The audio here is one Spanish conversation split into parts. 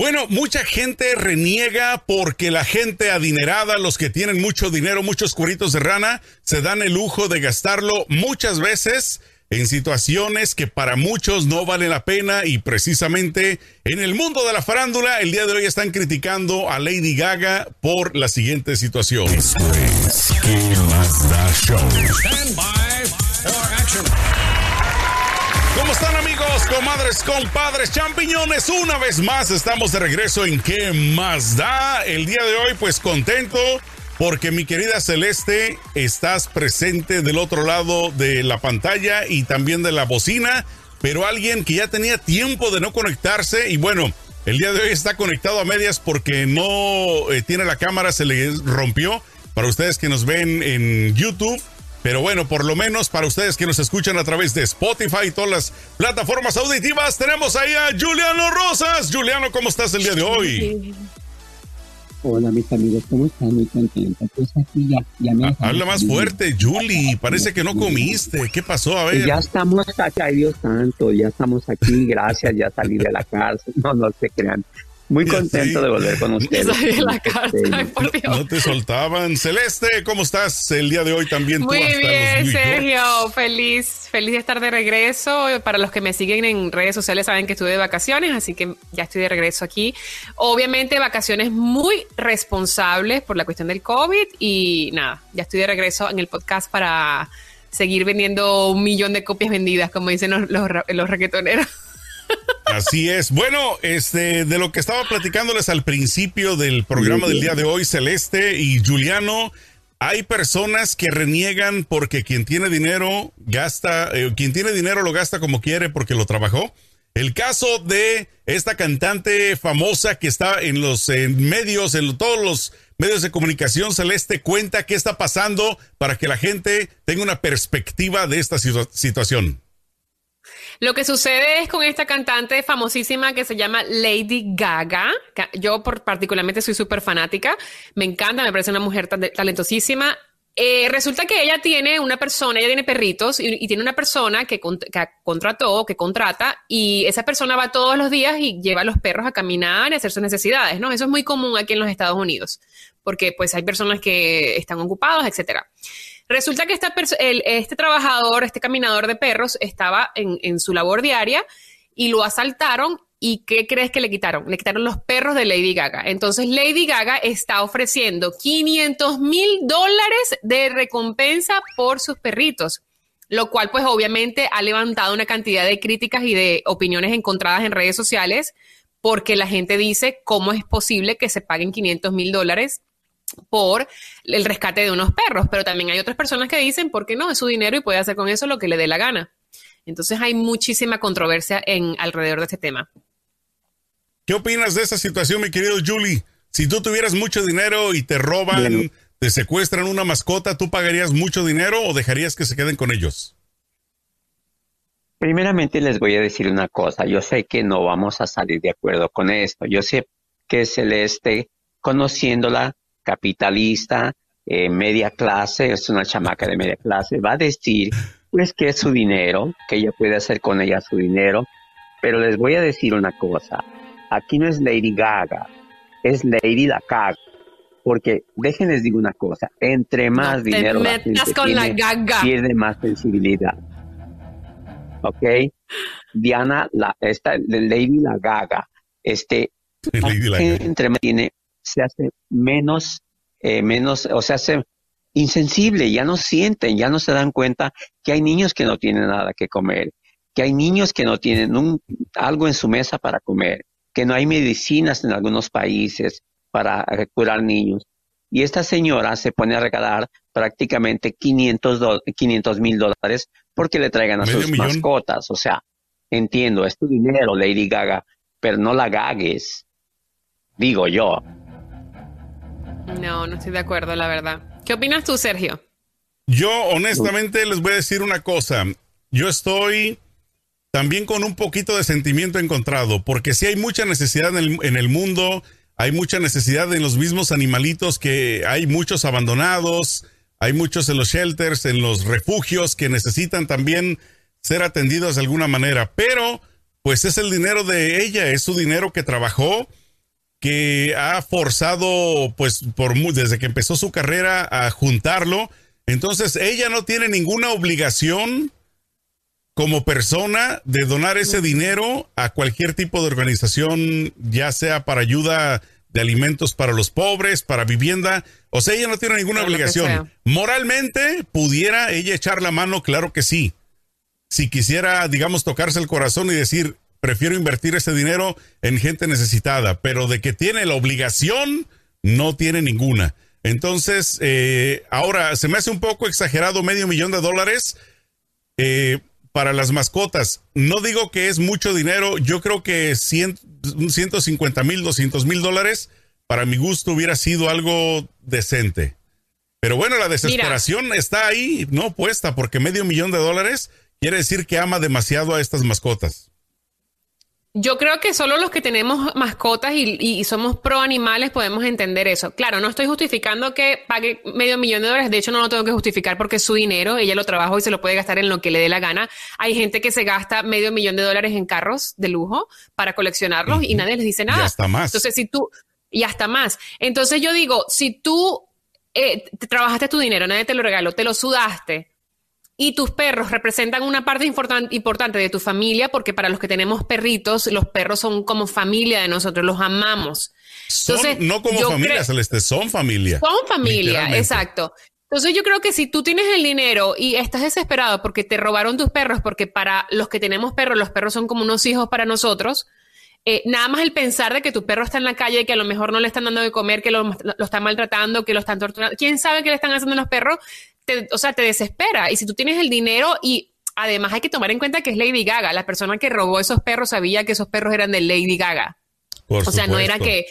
Bueno, mucha gente reniega porque la gente adinerada, los que tienen mucho dinero, muchos cueritos de rana, se dan el lujo de gastarlo muchas veces en situaciones que para muchos no vale la pena y precisamente en el mundo de la farándula el día de hoy están criticando a Lady Gaga por la siguiente situación. ¿Cómo están amigos, comadres, compadres, champiñones? Una vez más estamos de regreso en ¿Qué más da? El día de hoy pues contento porque mi querida Celeste, estás presente del otro lado de la pantalla y también de la bocina, pero alguien que ya tenía tiempo de no conectarse y bueno, el día de hoy está conectado a medias porque no eh, tiene la cámara, se le rompió. Para ustedes que nos ven en YouTube, pero bueno, por lo menos para ustedes que nos escuchan a través de Spotify y todas las plataformas auditivas, tenemos ahí a Juliano Rosas. Juliano, ¿cómo estás el día de hoy? Hola, mis amigos, ¿cómo están? Muy contenta. Pues aquí ya, ya me... Habla más fuerte, Julie. Parece que no comiste. ¿Qué pasó? A ver. Ya estamos acá, Dios santo. Ya estamos aquí. Gracias, ya salí de la cárcel. No, no se crean. Muy contento de volver con ustedes. Este, no te soltaban. Celeste, ¿cómo estás el día de hoy también? Muy bien, Sergio. Feliz, feliz de estar de regreso. Para los que me siguen en redes sociales saben que estuve de vacaciones, así que ya estoy de regreso aquí. Obviamente vacaciones muy responsables por la cuestión del COVID y nada, ya estoy de regreso en el podcast para seguir vendiendo un millón de copias vendidas, como dicen los, los, los raquetoneros. Así es. Bueno, este, de lo que estaba platicándoles al principio del programa del día de hoy, Celeste y Juliano, hay personas que reniegan porque quien tiene dinero gasta, eh, quien tiene dinero lo gasta como quiere porque lo trabajó. El caso de esta cantante famosa que está en los medios, en todos los medios de comunicación, Celeste, cuenta qué está pasando para que la gente tenga una perspectiva de esta situación. Lo que sucede es con esta cantante famosísima que se llama Lady Gaga. Yo particularmente soy súper fanática. Me encanta, me parece una mujer talentosísima. Eh, resulta que ella tiene una persona, ella tiene perritos y, tiene una persona que, que, contrató, que contrata, y esa persona va todos los días y lleva a los perros a caminar y a hacer sus necesidades, ¿no? Eso es muy común aquí en los Estados Unidos, porque pues hay personas que están ocupados, etcétera. Resulta que esta este trabajador, este caminador de perros, estaba en, su labor diaria y lo asaltaron. ¿Y qué crees que le quitaron? Le quitaron los perros de Lady Gaga. Entonces Lady Gaga está ofreciendo 500 mil dólares de recompensa por sus perritos lo cual pues obviamente ha levantado una cantidad de críticas y de opiniones encontradas en redes sociales porque la gente dice cómo es posible que se paguen 500 mil dólares por el rescate de unos perros, pero también hay otras personas que dicen, ¿por qué no? Es su dinero y puede hacer con eso lo que le dé la gana. Entonces hay muchísima controversia en alrededor de este tema. ¿Qué opinas de esa situación, mi querido Julie? Si tú tuvieras mucho dinero y te roban, te secuestran una mascota, ¿tú pagarías mucho dinero o dejarías que se queden con ellos? Primeramente les voy a decir una cosa. Yo sé que no vamos a salir de acuerdo con esto. Yo sé que Celeste, conociéndola, capitalista, eh, media clase, es una chamaca de media clase, va a decir pues que es su dinero, que ella puede hacer con ella su dinero, pero les voy a decir una cosa, aquí no es Lady Gaga, es Lady La Gaga, porque déjenles digo una cosa, entre más dinero la pierde más sensibilidad. ¿Ok? Diana, la, esta, Lady La Gaga, este, entre más tiene se hace menos, eh, menos, o se hace insensible, ya no sienten, ya no se dan cuenta que hay niños que no tienen nada que comer, que hay niños que no tienen un, algo en su mesa para comer, que no hay medicinas en algunos países para curar niños. Y esta señora se pone a regalar prácticamente 500 mil dólares porque le traigan a sus mascotas. O sea, entiendo, es tu dinero, Lady Gaga, pero no la gagues, digo yo. No, no estoy de acuerdo, la verdad. ¿Qué opinas tú, Sergio? Yo honestamente les voy a decir una cosa. Yo estoy también con un poquito de sentimiento encontrado, porque si hay mucha necesidad en el, mundo, hay mucha necesidad en los mismos animalitos que hay muchos abandonados, hay muchos en los shelters, en los refugios que necesitan también ser atendidos de alguna manera, pero pues es el dinero de ella, es su dinero que trabajó que ha forzado, pues, por desde que empezó su carrera a juntarlo. Entonces, ella no tiene ninguna obligación como persona de donar ese dinero a cualquier tipo de organización, ya sea para ayuda de alimentos para los pobres, para vivienda. O sea, ella no tiene ninguna obligación. Moralmente, pudiera ella echar la mano, claro que sí. Si quisiera, digamos, tocarse el corazón y decir, prefiero invertir ese dinero en gente necesitada, pero de que tiene la obligación, no tiene ninguna. Entonces, eh, ahora se me hace un poco exagerado medio millón de dólares eh, para las mascotas. No digo que es mucho dinero, yo creo que 150 mil, 200 mil dólares, para mi gusto hubiera sido algo decente. Pero bueno, la desesperación está ahí, no puesta, porque medio millón de dólares quiere decir que ama demasiado a estas mascotas. Yo creo que solo los que tenemos mascotas y, somos pro animales podemos entender eso. Claro, no estoy justificando que pague medio millón de dólares. De hecho, no lo tengo que justificar porque es su dinero. Ella lo trabajó y se lo puede gastar en lo que le dé la gana. Hay gente que se gasta medio millón de dólares en carros de lujo para coleccionarlos y nadie les dice nada. Y hasta más. Entonces, si tú, y hasta más. Entonces yo digo, si tú eh, trabajaste tu dinero, nadie te lo regaló, te lo sudaste, y tus perros representan una parte importante de tu familia, porque para los que tenemos perritos, los perros son como familia de nosotros, los amamos. Entonces, no como familia, Celeste, son familia. Son familia, exacto. Entonces yo creo que si tú tienes el dinero y estás desesperado porque te robaron tus perros, porque para los que tenemos perros, los perros son como unos hijos para nosotros, eh, nada más el pensar de que tu perro está en la calle, que a lo mejor no le están dando de comer, que lo, lo están maltratando, que lo están torturando, quién sabe qué le están haciendo a los perros, o sea, te desespera. Y si tú tienes el dinero y además hay que tomar en cuenta que es Lady Gaga, la persona que robó esos perros sabía que esos perros eran de Lady Gaga. o sea, no era que,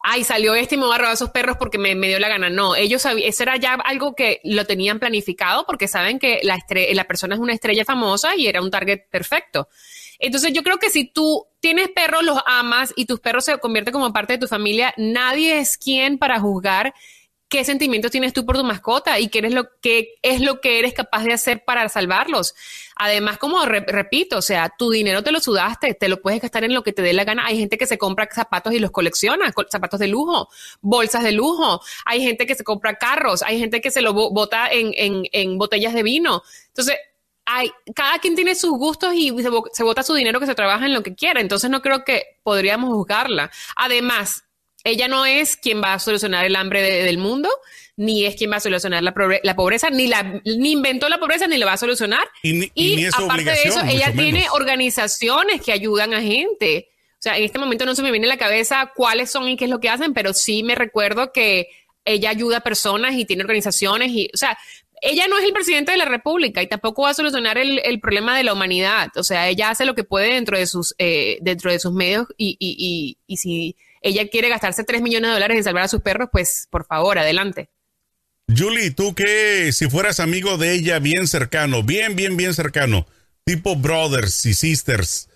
ay, salió este y me voy a robar esos perros porque me, dio la gana. No, ellos sabían, eso era ya algo que lo tenían planificado porque saben que la, la persona es una estrella famosa y era un target perfecto. Entonces yo creo que si tú tienes perros, los amas y tus perros se convierten como parte de tu familia, nadie es quien para juzgar qué sentimientos tienes tú por tu mascota y qué, eres lo, qué es lo que eres capaz de hacer para salvarlos. Además, como repito, o sea, tu dinero te lo sudaste, te lo puedes gastar en lo que te dé la gana. Hay gente que se compra zapatos y los colecciona, zapatos de lujo, bolsas de lujo. Hay gente que se compra carros, hay gente que se lo bota en, en, botellas de vino. Entonces, hay, cada quien tiene sus gustos y se, se bota su dinero que se trabaja en lo que quiera. Entonces, no creo que podríamos juzgarla. Además, ella no es quien va a solucionar el hambre del mundo, ni es quien va a solucionar la, pobreza, ni, la, ni inventó la pobreza, ni la va a solucionar. Y, aparte de eso, ella tiene organizaciones que ayudan a gente. O sea, en este momento no se me viene a la cabeza cuáles son y qué es lo que hacen, pero sí me recuerdo que ella ayuda a personas y tiene organizaciones y, o sea, ella no es el presidente de la República y tampoco va a solucionar el, problema de la humanidad. O sea, ella hace lo que puede dentro de sus, eh, dentro de sus medios y, y, y, y si ella quiere gastarse 3 millones de dólares en salvar a sus perros, pues por favor, adelante. Julie, tú que si fueras amigo de ella bien cercano, bien, bien, bien cercano, tipo brothers y sisters,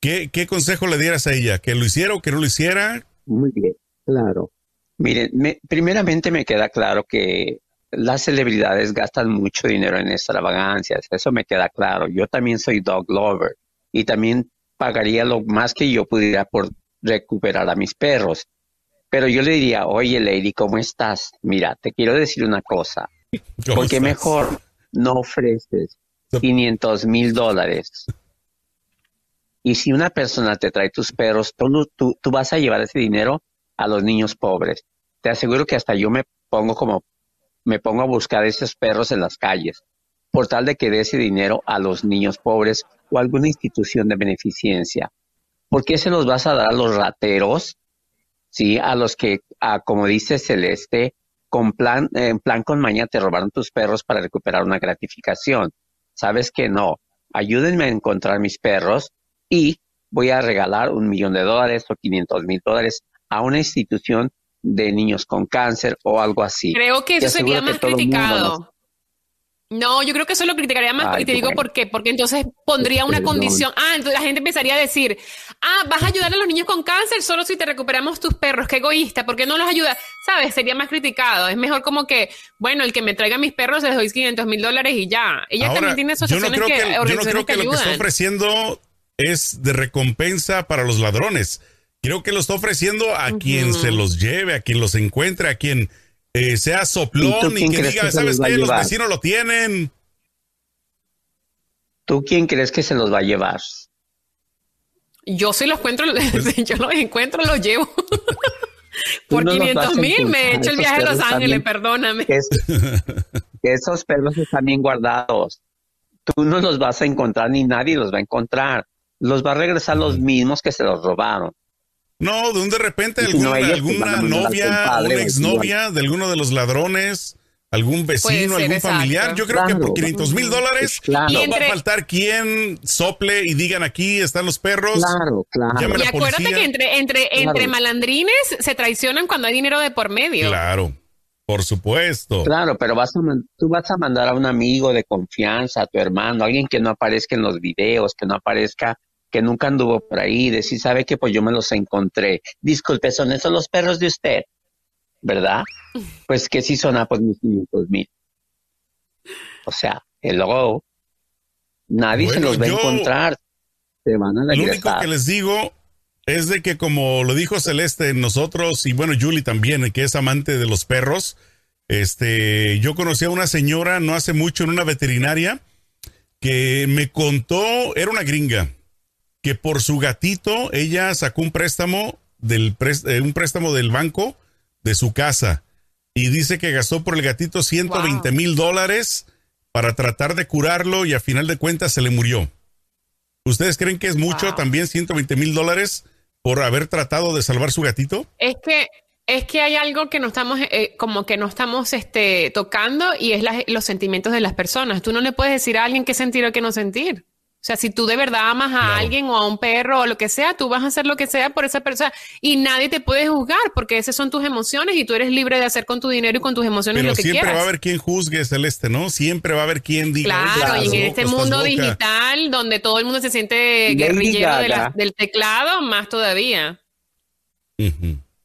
¿qué, qué consejo le dieras a ella? ¿Que lo hiciera o que no lo hiciera? Muy bien, claro. Miren, primeramente me queda claro que las celebridades gastan mucho dinero en extravagancias, eso me queda claro. Yo también soy dog lover y también pagaría lo más que yo pudiera por recuperar a mis perros. Pero yo le diría, oye Lady, ¿cómo estás? Mira, te quiero decir una cosa. ¿Por qué mejor no ofreces 500 mil dólares? Y si una persona te trae tus perros, tú, tú, tú vas a llevar ese dinero a los niños pobres. Te aseguro que hasta yo me pongo como, me pongo a buscar esos perros en las calles, por tal de que dé ese dinero a los niños pobres o alguna institución de beneficencia. ¿Por qué se los vas a dar a los rateros? Sí, a los que, como dice Celeste, con plan, en plan con maña te robaron tus perros para recuperar una gratificación. Sabes que no. Ayúdenme a encontrar mis perros y voy a regalar un millón de dólares o 500 mil dólares a una institución de niños con cáncer o algo así. Creo que eso sería más criticado. No, yo creo que eso lo criticaría más y te digo por qué, porque entonces pondría una condición. Ah, entonces la gente empezaría a decir, ah, vas a ayudar a los niños con cáncer solo si te recuperamos tus perros, qué egoísta, ¿por qué no los ayudas? ¿Sabes? Sería más criticado. Es mejor como que, bueno, el que me traiga mis perros les doy 500 mil dólares y ya. Ella también tiene asociaciones yo no creo que, yo no creo que, lo que está ofreciendo es de recompensa para los ladrones Creo que lo está ofreciendo a quien se los lleve, a quien los encuentre, a quien eh, sea soplón y, que diga, ¿sabes qué? Los vecinos lo tienen. ¿Tú quién crees que se los va a llevar? Yo sí los encuentro, pues yo los encuentro, los llevo. Por 500 mil me he hecho el viaje a Los Ángeles, perdóname. Que, esos perros están bien guardados. Tú no los vas a encontrar ni nadie los va a encontrar. Los va a regresar los mismos que se los robaron. No, de un de repente alguna, alguna novia, una exnovia de alguno de los ladrones algún vecino, algún familiar. Yo creo que por 500 mil dólares no va a faltar quien sople y digan aquí están los perros. Claro, claro. Y acuérdate que entre, entre, entre malandrines se traicionan cuando hay dinero de por medio. Claro. Por supuesto. Claro, pero vas a tú vas a mandar a un amigo de confianza, a tu hermano, alguien que no aparezca en los videos, que no aparezca, que nunca anduvo por ahí, decir, sabe que pues yo me los encontré. Disculpe, ¿son esos los perros de usted? ¿verdad? Pues que sí son a pues mis 500 mil. O sea, el logo, nadie se los va a encontrar. Se van a la Lo único que les digo es de que como lo dijo Celeste, nosotros y bueno, Julie también, que es amante de los perros, este, yo conocí a una señora no hace mucho en una veterinaria que me contó, era una gringa, que por su gatito ella sacó un préstamo del eh, un préstamo del banco de su casa y dice que gastó por el gatito 120 mil dólares para tratar de curarlo y a final de cuentas se le murió. ¿Ustedes creen que es mucho también 120 mil dólares por haber tratado de salvar su gatito? Es que es que hay algo que no estamos, eh, como que no estamos este, tocando y es los sentimientos de las personas. Tú no le puedes decir a alguien qué sentir o qué no sentir. O sea, si tú de verdad amas a alguien o a un perro o lo que sea, tú vas a hacer lo que sea por esa persona y nadie te puede juzgar porque esas son tus emociones y tú eres libre de hacer con tu dinero y con tus emociones lo que quieras. Siempre va a haber quien juzgue, Celeste, ¿no? Siempre va a haber quien diga. Claro, y en este mundo digital donde todo el mundo se siente guerrillero del teclado, más todavía.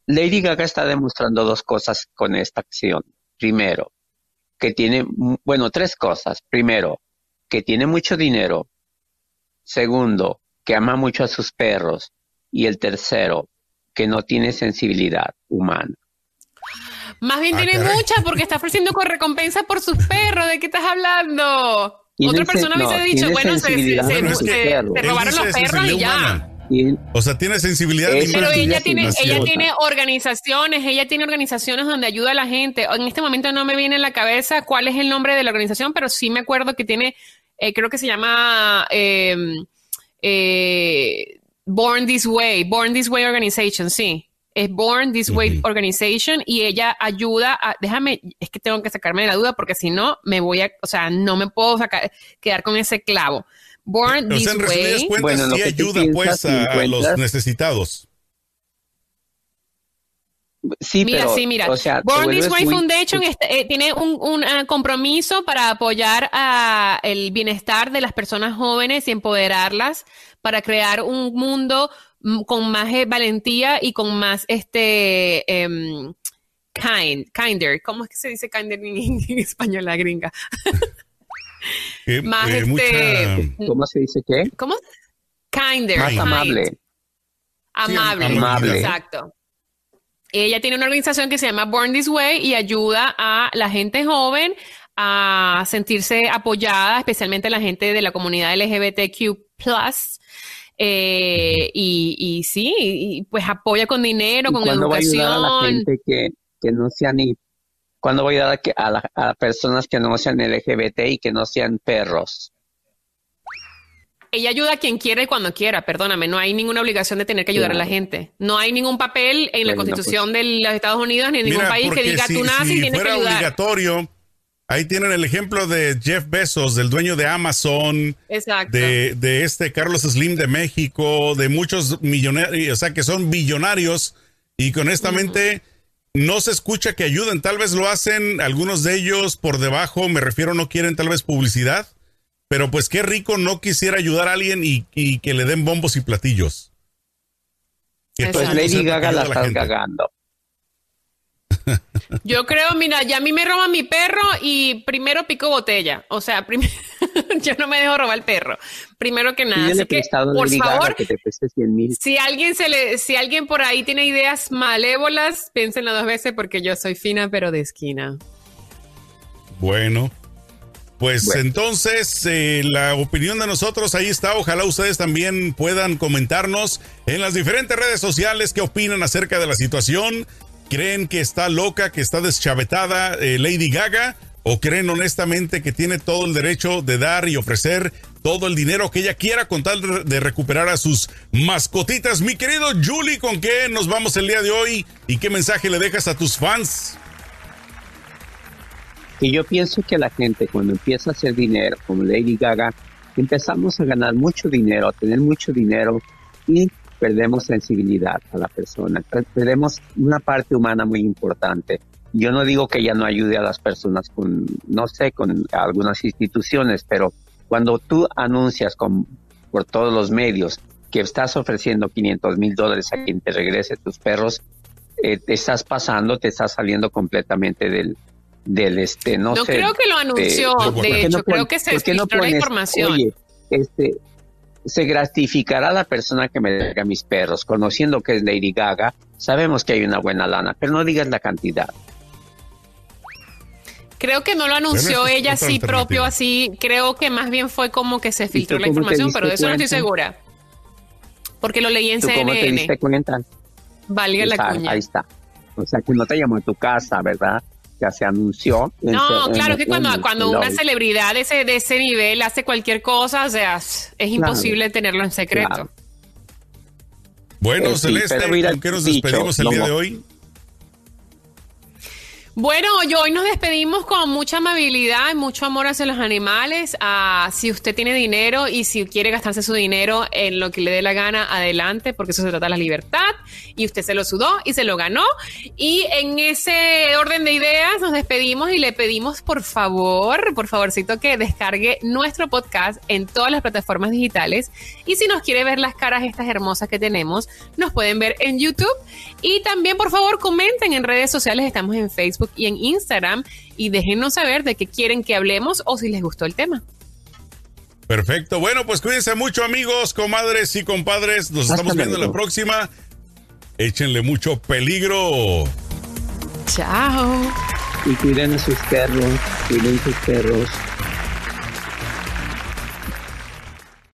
Lady Gaga está demostrando dos cosas con esta acción. Primero, que tiene, bueno, tres cosas. Primero, que tiene mucho dinero Segundo, que ama mucho a sus perros. Y el tercero, que no tiene sensibilidad humana. Más bien ah, tiene mucha porque está ofreciendo con recompensa por sus perros. ¿De qué estás hablando? Otra persona me hubiese dicho, bueno, se, robaron los perros y ya. O sea, tiene sensibilidad. Pero ella tiene, ella tiene organizaciones, ella tiene organizaciones donde ayuda a la gente. En este momento no me viene en la cabeza cuál es el nombre de la organización, pero sí me acuerdo que tiene eh, creo que se llama em, eh, Born This Way, Born This Way Organization, sí. Es Born This Way Organization y ella ayuda a, déjame, es que tengo que sacarme de la duda porque si no me voy a, o sea, no me puedo sacar, quedar con ese clavo. Born This Way. bueno, sí ayuda pues a los necesitados. Sí, mira, sí, mira. Born This Way Foundation este, eh, tiene un, eh, compromiso para apoyar a el bienestar de las personas jóvenes y empoderarlas para crear un mundo mm, con más eh, valentía y con más este em, kind, kinder. ¿Cómo es que se dice kinder en, español la gringa? más este, ¿Cómo se dice qué? ¿Cómo? Kinder. Más amable. Amable, amable. exacto. Ella tiene una organización que se llama Born This Way y ayuda a la gente joven a sentirse apoyada, especialmente la gente de la comunidad LGBTQ+. Eh, y, y, sí, pues apoya con dinero, con educación. Va a, ayudar a la gente que, que no sean ¿Cuándo voy a dar a, a, personas que no sean LGBT y que no sean perros? Ella ayuda a quien quiera y cuando quiera, perdóname, no hay ninguna obligación de tener que ayudar a la gente. No hay ningún papel en la Constitución de los Estados Unidos ni en ningún país que diga tú naces y tienes que ayudar. obligatorio, ahí tienen el ejemplo de Jeff Bezos, del dueño de Amazon, De, de este Carlos Slim de México, de muchos millonarios, o sea, que son billonarios y honestamente no se escucha que ayuden, tal vez lo hacen algunos de ellos por debajo, me refiero, no quieren tal vez publicidad pero pues qué rico no quisiera ayudar a alguien y, que le den bombos y platillos. pues Lady Gaga la, está cagando. Yo creo, mira, ya a mí me roba mi perro y primero pico botella. O sea, primero. yo no me dejo robar el perro. Primero que nada, así que, por favor, si alguien se le, si alguien por ahí tiene ideas malévolas, piénsenlo dos veces porque yo soy fina pero de esquina. Bueno, pues entonces, eh, la opinión de nosotros ahí está. Ojalá ustedes también puedan comentarnos en las diferentes redes sociales qué opinan acerca de la situación. ¿Creen que está loca, que está deschavetada eh, Lady Gaga? ¿O creen honestamente que tiene todo el derecho de dar y ofrecer todo el dinero que ella quiera con tal de recuperar a sus mascotitas? Mi querido Julie, ¿con qué nos vamos el día de hoy? ¿Y qué mensaje le dejas a tus fans? Y yo pienso que la gente cuando empieza a hacer dinero, como Lady Gaga, empezamos a ganar mucho dinero, a tener mucho dinero y perdemos sensibilidad a la persona, perdemos una parte humana muy importante. Yo no digo que ella no ayude a las personas con, no sé, con algunas instituciones, pero cuando tú anuncias con, por todos los medios que estás ofreciendo 500 mil dólares a quien te regrese tus perros, eh, te estás pasando, te estás saliendo completamente del, del este, no, no creo que lo anunció, de, hecho, creo que se filtró la información. Oye, este, se gratificará la persona que me deja mis perros, conociendo que es Lady Gaga, sabemos que hay una buena lana, pero no digas la cantidad. Creo que no lo anunció ella así propio, así. Creo que más bien fue como que se filtró la información, pero de eso no estoy segura. Porque lo leí en CNN. ¿Cómo te diste cuenta? Valga la cuña. Ahí está. O sea, que no te llamó a tu casa, ¿verdad? Ya se anunció. No, claro que cuando, cuando una celebridad de ese, de ese nivel hace cualquier cosa, o sea, es imposible tenerlo en secreto. Bueno, Celeste, ¿con qué nos despedimos el día de hoy? Bueno, hoy nos despedimos con mucha amabilidad y mucho amor hacia los animales. Ah, si usted tiene dinero y si quiere gastarse su dinero en lo que le dé la gana, adelante, porque eso se trata de la libertad. Y usted se lo sudó y se lo ganó. Y en ese orden de ideas nos despedimos y le pedimos por favor, por favorcito que descargue nuestro podcast en todas las plataformas digitales. Y si nos quiere ver las caras estas hermosas que tenemos, nos pueden ver en YouTube. Y también por favor comenten en redes sociales, estamos en Facebook y en Instagram y déjenos saber de qué quieren que hablemos o si les gustó el tema. Perfecto. Bueno, pues cuídense mucho amigos, comadres y compadres. Nos estamos viendo en la próxima. Échenle mucho peligro. Chao. Y cuiden a sus perros, cuiden sus perros.